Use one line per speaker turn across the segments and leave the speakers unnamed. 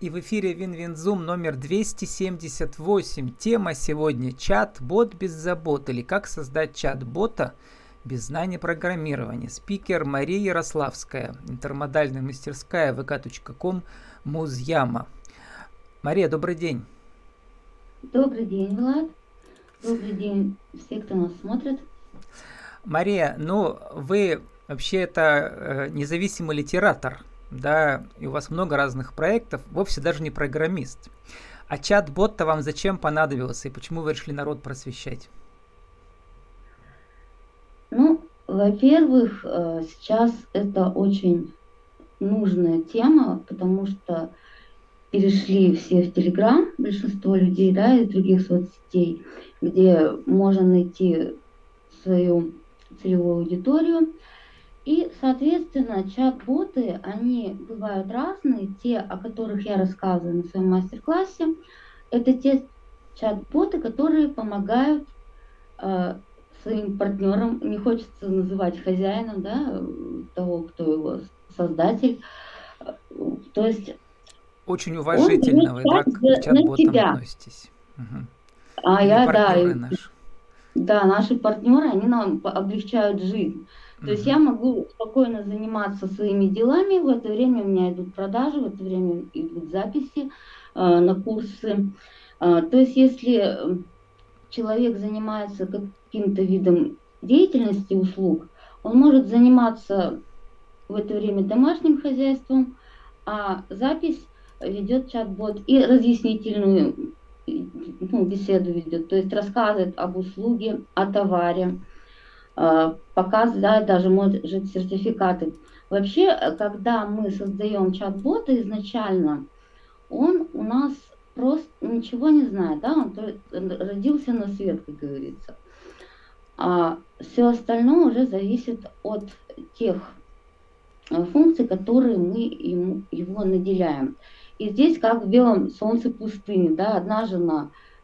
И в эфире Win-Win Zoom номер 278. Тема сегодня чат-бот без забот или как создать чат-бота без знания программирования. Спикер Мария Ярославская, интермодальная мастерская vk.com Музьяма. Мария, добрый день.
Добрый день, Влад. Добрый день все, кто нас смотрит.
Мария, ну вы вообще это э, независимый литератор – да, и у вас много разных проектов, вовсе даже не программист. А чат-бот-то вам зачем понадобился и почему вы решили народ просвещать?
Ну, во-первых, э, сейчас это очень нужная тема, потому что перешли все в Телеграм, большинство людей, да, из других соцсетей, где можно найти свою целевую аудиторию. И, соответственно, чат-боты, они бывают разные. Те, о которых я рассказываю на своем мастер-классе, это те чат-боты, которые помогают э, своим партнерам, не хочется называть хозяином, да, того, кто его создатель. То есть
очень уважительно вы так к чат-ботам относитесь.
Угу. А Или я, да, наши. да, наши партнеры, они нам облегчают жизнь. То есть я могу спокойно заниматься своими делами, в это время у меня идут продажи, в это время идут записи э, на курсы. Э, то есть если человек занимается каким-то видом деятельности услуг, он может заниматься в это время домашним хозяйством, а запись ведет чат-бот и разъяснительную ну, беседу ведет, то есть рассказывает об услуге, о товаре, Э, показывает даже может сертификаты. Вообще, когда мы создаем чат-бота изначально, он у нас просто ничего не знает, да, он родился на свет, как говорится. А все остальное уже зависит от тех э, функций, которые мы ему, его наделяем. И здесь как в белом солнце пустыни, да, одна жена – Э,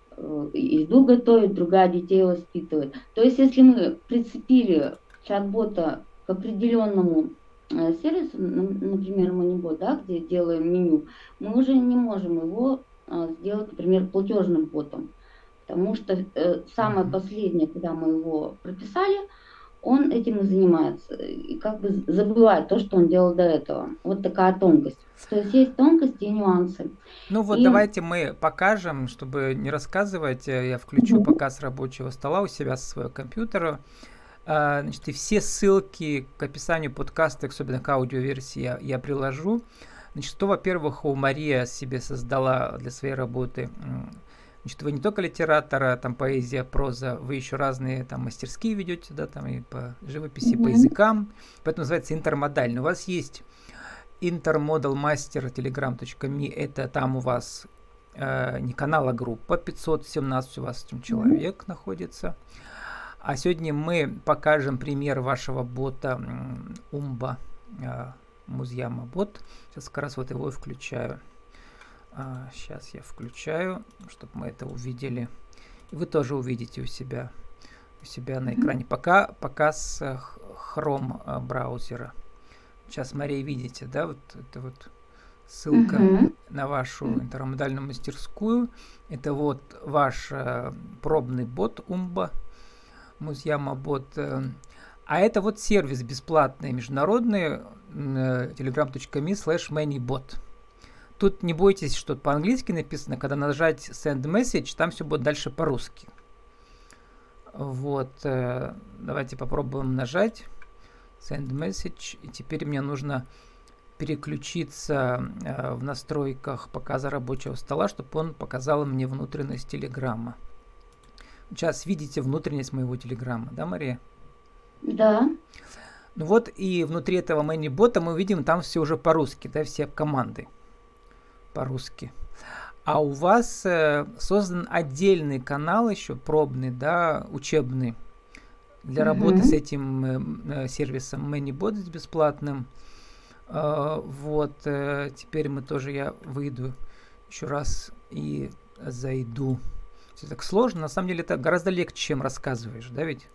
еду готовит, другая детей воспитывает. То есть, если мы прицепили чат-бота к определенному э, сервису, например, Moneybot, да, где делаем меню, мы уже не можем его э, сделать, например, платежным ботом. Потому что самое последнее, когда мы его прописали, он этим и занимается. И как бы забывает то, что он делал до этого. Вот такая тонкость. То есть есть тонкости и нюансы.
Ну вот и... давайте мы покажем, чтобы не рассказывать, я включу угу. показ рабочего стола у себя со своего компьютера. А, значит, и все ссылки к описанию подкаста, особенно к аудиоверсии, я, я приложу. Значит, что, во-первых, у Мария себе создала для своей работы Значит, вы не только литератора, там поэзия, проза, вы еще разные там мастерские ведете, да, там и по живописи, mm-hmm. по языкам. Поэтому называется интермодальный. У вас есть интермодалмастер telegram.me, это там у вас э, не канал, а группа, 517 у вас там человек mm-hmm. находится. А сегодня мы покажем пример вашего бота Умба, э, Музьяма бот. Сейчас как раз вот его и включаю. А, сейчас я включаю, чтобы мы это увидели. И вы тоже увидите у себя, у себя на экране. Пока показ э, Chrome э, браузера. Сейчас, Мария, видите, да, вот это вот ссылка uh-huh. на вашу интермодальную мастерскую. Это вот ваш э, пробный бот Умба, Музьяма бот. Э, а это вот сервис бесплатный, международный, э, telegram.me slash manybot. Тут не бойтесь, что по-английски написано, когда нажать send message, там все будет дальше по-русски. Вот, э, давайте попробуем нажать send message. И теперь мне нужно переключиться э, в настройках показа рабочего стола, чтобы он показал мне внутренность телеграмма. Сейчас видите внутренность моего телеграмма, да, Мария?
Да.
Ну вот и внутри этого ManyBot мы видим там все уже по-русски, да, все команды по-русски. А у вас э, создан отдельный канал еще пробный, да, учебный для mm-hmm. работы с этим э, э, сервисом ManyBot с бесплатным. Э, вот теперь мы тоже я выйду еще раз и зайду. Все так сложно, на самом деле это гораздо легче, чем рассказываешь, да ведь?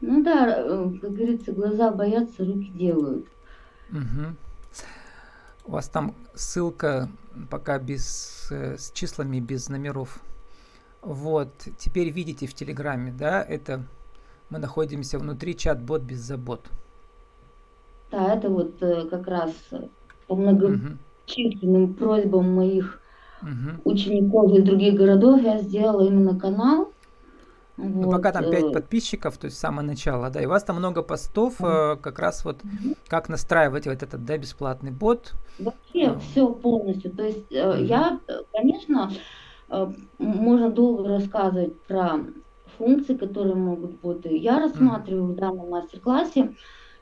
Ну да, как говорится, глаза боятся, руки делают.
Угу. У вас там ссылка пока без э, с числами, без номеров. Вот, теперь видите в Телеграме, да, это мы находимся внутри чат-бот без забот.
Да, это вот э, как раз по многочисленным угу. просьбам моих угу. учеников из других городов я сделала именно канал.
Ну, вот. пока там 5 э, подписчиков, то есть самое начало, да, и у вас там много постов, mm как раз вот mm как настраивать вот этот, да, бесплатный бот.
Вообще mm все полностью, то есть я, конечно, можно долго рассказывать про функции, которые могут боты. Я рассматриваю в данном мастер-классе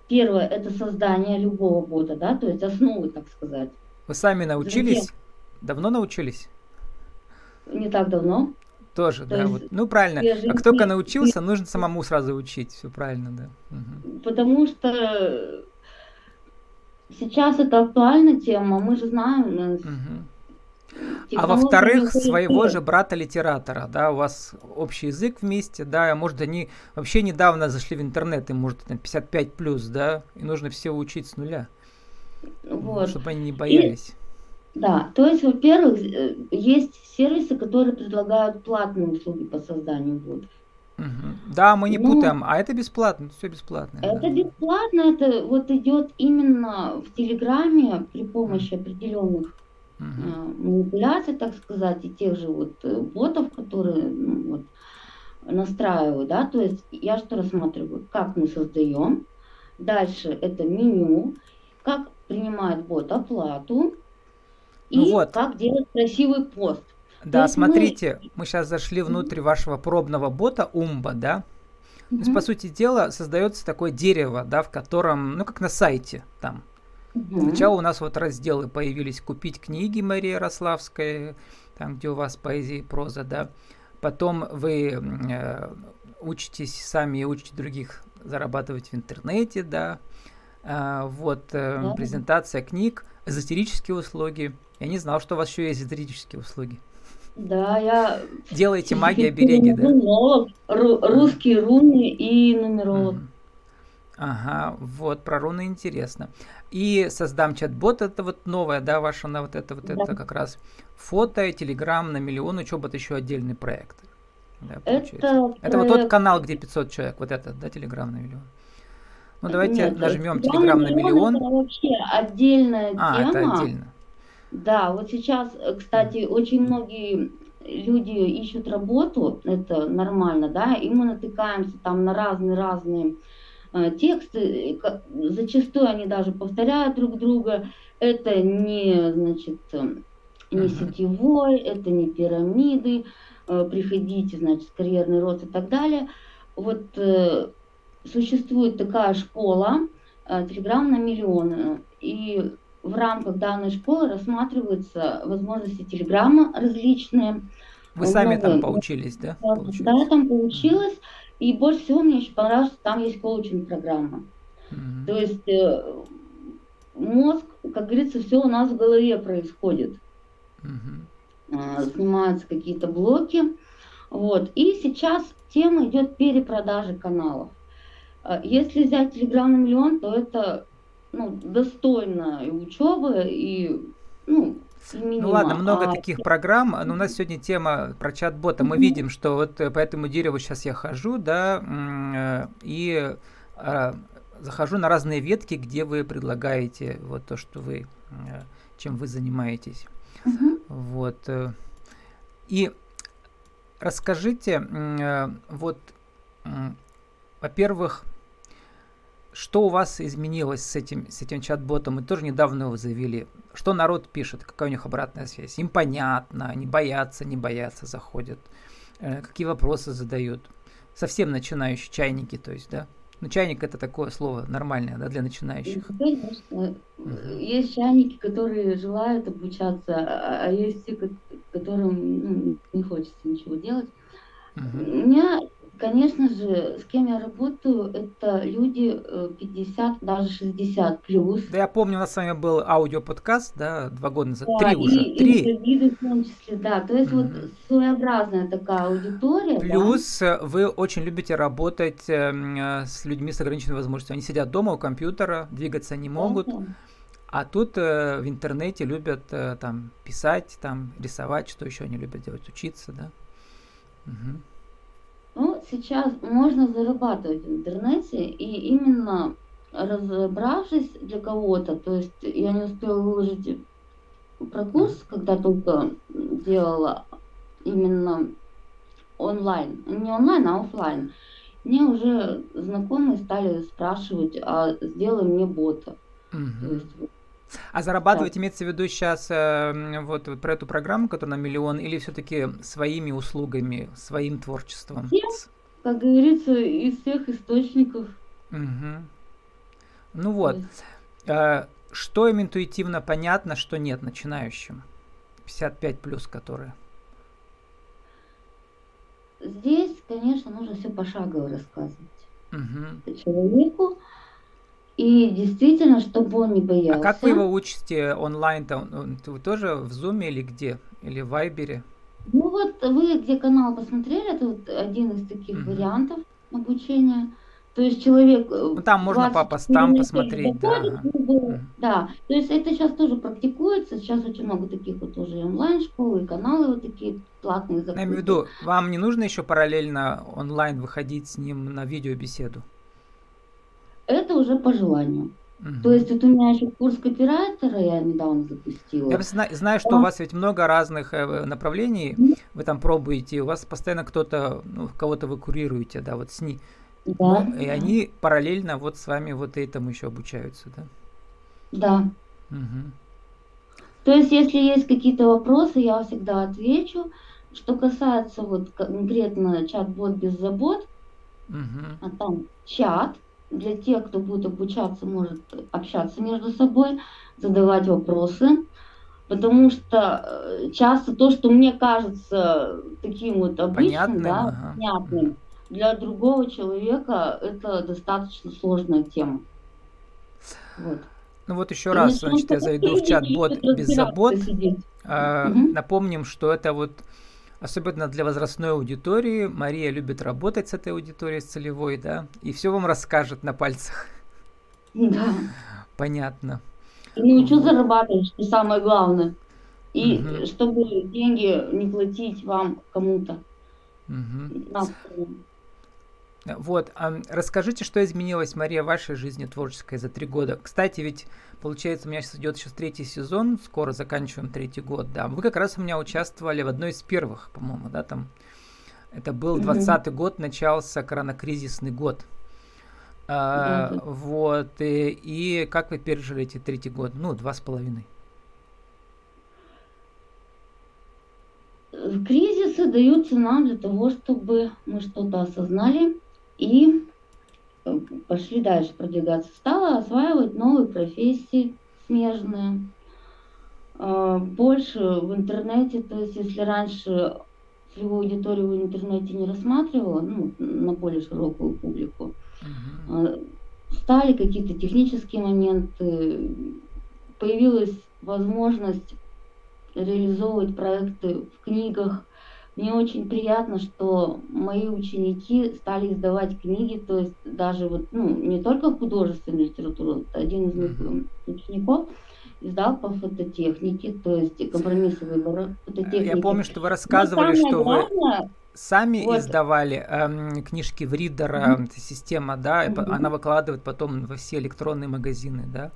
Первое – это создание любого бота, да, то есть основы, так сказать.
Вы сами научились? Затем, Давно научились?
Не так давно.
Тоже, То да. Вот. Ну, правильно. Как только научился, нужно самому сразу учить. Все правильно, да.
Угу. Потому что сейчас это актуальная тема. Мы же знаем,
угу. А во-вторых, своего же брата-литератора, да, у вас общий язык вместе, да, может, они вообще недавно зашли в интернет, им может там 55 плюс, да, и нужно все учить с нуля, вот. чтобы они не боялись.
И, да, то есть, во-первых, э, есть сервисы, которые предлагают платные услуги по созданию ботов.
Угу. Да, мы не ну, путаем, а это бесплатно, все бесплатно.
Это да. бесплатно, это вот идет именно в Телеграме при помощи определенных uh манипуляций, так сказать, и тех же вот э, ботов, которые ну, вот, настраиваю, да, то есть я что рассматриваю, как мы создаем, дальше это меню, как принимает бот оплату и ну вот. как делать красивый пост.
Да, смотрите, мы... мы сейчас зашли внутрь вашего пробного бота Умба, да? То есть, по сути дела, создается такое дерево, да, в котором, ну, как на сайте там, Угу. Сначала у нас вот разделы появились «Купить книги» Мария Ярославская, там, где у вас поэзия и проза, да. Потом вы э, учитесь сами и учите других зарабатывать в интернете, да. А, вот э, да. презентация книг, эзотерические услуги. Я не знал, что у вас еще есть эзотерические услуги.
Да, я...
Делаете магия береги, да?
Нумеролог, русские руны и нумеролог. Mm.
Ага, вот, про руны интересно. И создам чат-бот, это вот новое, да, ваше, на вот это, вот да. это как раз фото, телеграм на миллион учебы, это еще отдельный проект. Да, это, это вот тот канал, где 500 человек, вот этот, да, телеграм на миллион. Ну, давайте Нет, нажмем телеграм на миллион. Это
вообще отдельная а, тема. это отдельно. Да, вот сейчас, кстати, очень многие люди ищут работу, это нормально, да, и мы натыкаемся там на разные-разные Э, тексты, зачастую они даже повторяют друг друга. Это не, значит, э, не сетевой, это не пирамиды, э, приходите, значит, карьерный рост и так далее. Вот существует такая школа, Телеграм на миллион, и в рамках данной школы рассматриваются возможности Телеграма различные.
Вы сами много... там поучились, да?
Да, я там поучилась. Uh-huh. И больше всего мне еще понравилось, что там есть коучинг-программа. Mm-hmm. То есть э, мозг, как говорится, все у нас в голове происходит. Mm-hmm. Э, снимаются какие-то блоки. Вот. И сейчас тема идет перепродажи каналов. Э, если взять Телеграм на миллион, то это ну, достойно и учебы, и ну,
ну ладно, много а... таких программ, но у нас сегодня тема про чат-бота. Мы видим, что вот э, по этому дереву сейчас я хожу, да, э, и а, захожу на разные ветки, где вы предлагаете вот то, что вы, чем вы занимаетесь. Вот. И расскажите, вот, во-первых, что у вас изменилось с этим, с этим чат-ботом? Мы тоже недавно его заявили. Что народ пишет? Какая у них обратная связь? Им понятно, они боятся, не боятся, заходят. Э, какие вопросы задают? Совсем начинающие чайники, то есть, да? Ну, чайник это такое слово нормальное, да, для начинающих.
Конечно. Есть чайники, которые желают обучаться, а, а есть те, которым ну, не хочется ничего делать. uh У меня Конечно же, с кем я работаю, это люди 50, э, даже 60 плюс.
Да, я помню, у нас с вами был аудиоподкаст, да, два года назад, да, три
уже,
и, три.
И в том числе, да, то есть mm-hmm. вот своеобразная такая аудитория.
Плюс
да?
Э, вы очень любите работать э, с людьми с ограниченными возможностями. Они сидят дома у компьютера, двигаться не могут. А тут э, в интернете любят э, там писать, там рисовать, что еще они любят делать, учиться, да?
Угу. Сейчас можно зарабатывать в интернете, и именно разобравшись для кого-то, то есть я не успела выложить про курс, когда только делала именно онлайн, не онлайн, а офлайн, мне уже знакомые стали спрашивать, а сделай мне бота.
Угу. Есть, а зарабатывать да. имеется в виду сейчас э, вот, вот про эту программу, которая на миллион, или все-таки своими услугами, своим творчеством?
Всем, как говорится, из всех источников.
Угу. Ну вот. Э, что им интуитивно понятно, что нет начинающим? 55 плюс, которые.
Здесь, конечно, нужно все пошагово рассказывать угу. человеку. И действительно, чтобы он не боялся.
А как вы его учите онлайн-то? Вы тоже в Zoom или где? Или в Вайбере?
Ну вот вы где канал посмотрели, это вот один из таких угу. вариантов обучения. То есть человек... Э,
ну, там можно по постам посмотреть, да.
Ага. Да, то есть это сейчас тоже практикуется. Сейчас очень много таких вот тоже онлайн-школы, и каналы вот такие платные.
Я имею в виду, вам не нужно еще параллельно онлайн выходить с ним на видеобеседу?
Это уже по желанию. Угу. То есть вот у меня еще курс копирайтера я недавно запустила.
Я зна- знаю, что а... у вас ведь много разных э, направлений, вы там пробуете, у вас постоянно кто-то, ну, кого-то вы курируете, да, вот с ней да. Ну, и они параллельно вот с вами вот этому еще обучаются, да?
Да. Угу. То есть, если есть какие-то вопросы, я всегда отвечу. Что касается вот конкретно чат-бот без забот, угу. а там чат для тех, кто будет обучаться, может общаться между собой, задавать вопросы. Потому что э, часто то, что мне кажется таким вот обычным, понятным, да, ага. понятным, для другого человека это достаточно сложная тема.
Вот. Ну вот еще И раз, значит, я зайду в чат-бот без забот. А. Напомним, что это вот особенно для возрастной аудитории. Мария любит работать с этой аудиторией, с целевой, да, и все вам расскажет на пальцах.
Да.
Понятно.
И научу вот. зарабатывать, что самое главное. И угу. чтобы деньги не платить вам кому-то.
Угу. Вот, расскажите, что изменилось, Мария, в вашей жизни творческой за три года. Кстати, ведь, получается, у меня сейчас идет сейчас третий сезон, скоро заканчиваем третий год, да. Вы как раз у меня участвовали в одной из первых, по-моему, да, там. Это был 20 год, начался коронакризисный год. А, mm-hmm. Вот, и, и как вы пережили эти третий год? Ну, два с половиной.
Кризисы даются нам для того, чтобы мы что-то осознали, и э, пошли дальше продвигаться. Стала осваивать новые профессии смежные. А, больше в интернете, то есть если раньше целевую аудиторию в интернете не рассматривала, ну, на более широкую публику, uh-huh. стали какие-то технические моменты, появилась возможность реализовывать проекты в книгах, мне очень приятно, что мои ученики стали издавать книги, то есть даже вот, ну, не только художественную литературу, один из них учеников издал по фототехнике, то есть компромиссы выбора фототехники.
Я помню, что вы рассказывали, что главное, вы сами вот. издавали эм, книжки в Ридера, mm-hmm. система, да, mm-hmm. она выкладывает потом во все электронные магазины, да,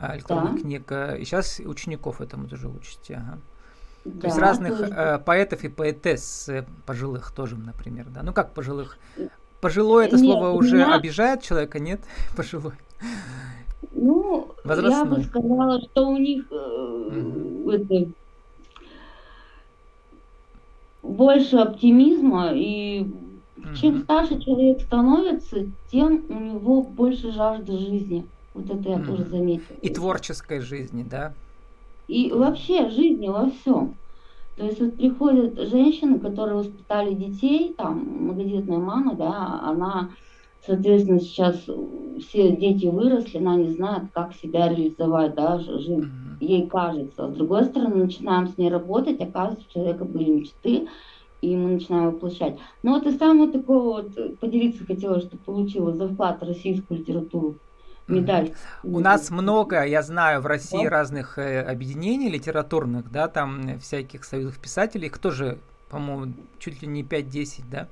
а, электронных да. книг. Э, и сейчас учеников этому тоже учите. Ага. Да, то есть разных Э, поэтов и поэтесс э, пожилых тоже, например, да. Ну как пожилых? Пожилой это нет, слово уже меня... обижает человека, нет? Пожилой.
Ну, Возрастной. я бы сказала, что у них э, это, больше оптимизма, и угу. чем старше человек становится, тем у него больше жажды жизни. Вот это я угу. тоже заметила.
И творческой жизни, да?
И вообще жизни во всем. То есть вот приходят женщины, которые воспитали детей, там, многодетная мама, да, она, соответственно, сейчас все дети выросли, она не знает, как себя реализовать, да, жить, ей кажется. С другой стороны, начинаем с ней работать, оказывается, у человека были мечты, и мы начинаем воплощать. Ну вот и самое такое вот, поделиться хотела, что получила за вклад в российскую литературу медаль.
У нас много, я знаю, в России да. разных э, объединений литературных, да, там всяких союзов писателей, их тоже, по-моему, чуть ли не 5-10, да.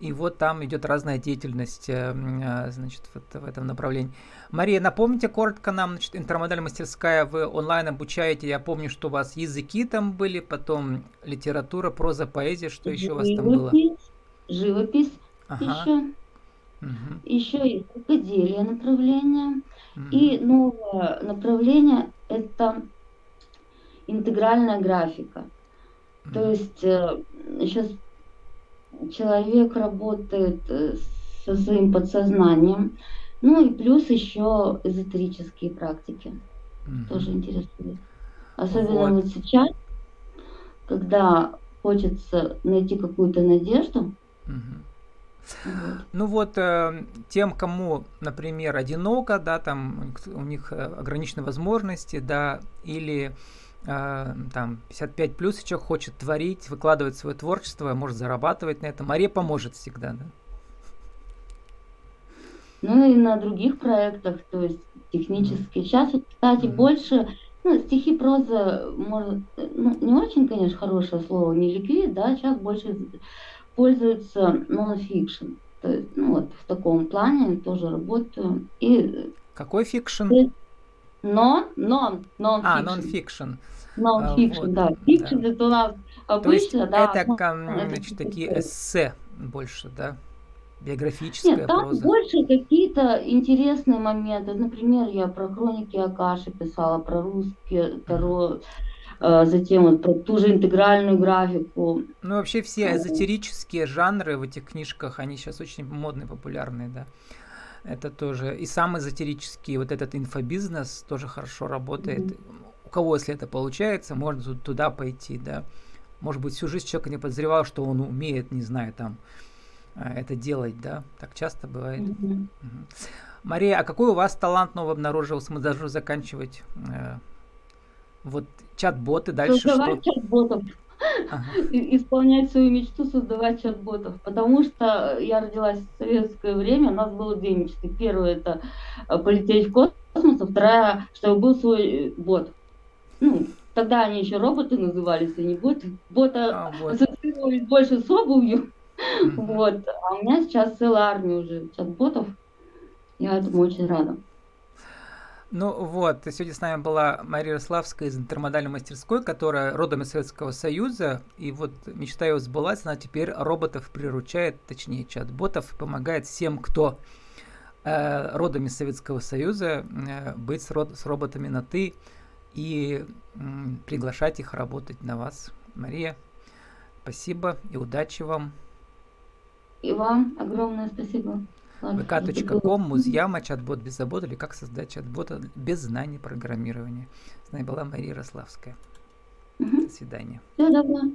И вот там идет разная деятельность, э, э, значит, вот в этом направлении. Мария, напомните коротко нам, значит, интермодель мастерская, вы онлайн обучаете, я помню, что у вас языки там были, потом литература, проза, поэзия, что еще у вас там было?
Живопись ага. еще. Угу. Еще есть рукоделие направление. Угу. И новое направление – это интегральная графика. Угу. То есть э, сейчас человек работает э, со своим подсознанием. Ну и плюс еще эзотерические практики. Угу. Тоже интересует. Особенно вот. вот сейчас, когда хочется найти какую-то надежду. Угу
ну вот э, тем, кому, например, одиноко, да, там у них э, ограничены возможности, да, или э, там 55 плюс еще хочет творить, выкладывать свое творчество, может зарабатывать на этом. Мария поможет всегда, да.
Ну и на других проектах, то есть технически. Сейчас, кстати, mm-hmm. больше, ну, стихи, проза, может, ну, не очень, конечно, хорошее слово, не ликвид, да, сейчас больше пользуется нонфикшн. То есть, ну вот в таком плане тоже работаю. И
какой фикшн?
Нон, нон,
нон. А, нон-фикшн.
Нон-фикшн, да. Фикшн да. это у нас обычно,
да. Это, ну, значит, такие эссе больше, да? Биографическая
Нет, там
проза.
больше какие-то интересные моменты. Например, я про хроники Акаши писала, про русские Таро. Э, затем вот про ту же интегральную графику.
Ну, вообще все эзотерические жанры в этих книжках, они сейчас очень модные, популярные, да. Это тоже. И сам эзотерический, вот этот инфобизнес тоже хорошо работает. Mm-hmm. У кого, если это получается, можно туда пойти, да. Может быть, всю жизнь человек не подозревал, что он умеет, не знаю, там, э, это делать, да. Так часто бывает. Mm-hmm. Угу. Мария, а какой у вас талант новый обнаружился? Мы должны заканчивать э, вот чат-боты дальше
Создавать что? чат-ботов. Ага. Исполнять свою мечту, создавать чат-ботов. Потому что я родилась в советское время, у нас было две мечты. Первая это э, полететь в космос, а вторая, чтобы был свой э, бот. Ну, тогда они еще роботы назывались, не боты. Бота а, вот. ассоциировались больше с обувью. Вот. А у меня сейчас целая армия уже чат-ботов. Я этому очень рада.
Ну вот, сегодня с нами была Мария Ярославская из интермодальной мастерской, которая родом из Советского Союза, и вот мечта ее сбылась, она теперь роботов приручает, точнее чат-ботов, помогает всем, кто э, родом из Советского Союза, э, быть с, род, с роботами на «ты» и э, приглашать их работать на вас. Мария, спасибо и удачи вам.
И вам огромное спасибо
vk.com, музьяма, чат-бот без забот или как создать чат-бота без знаний программирования. С нами была Мария Ярославская. До свидания.
Всего доброго.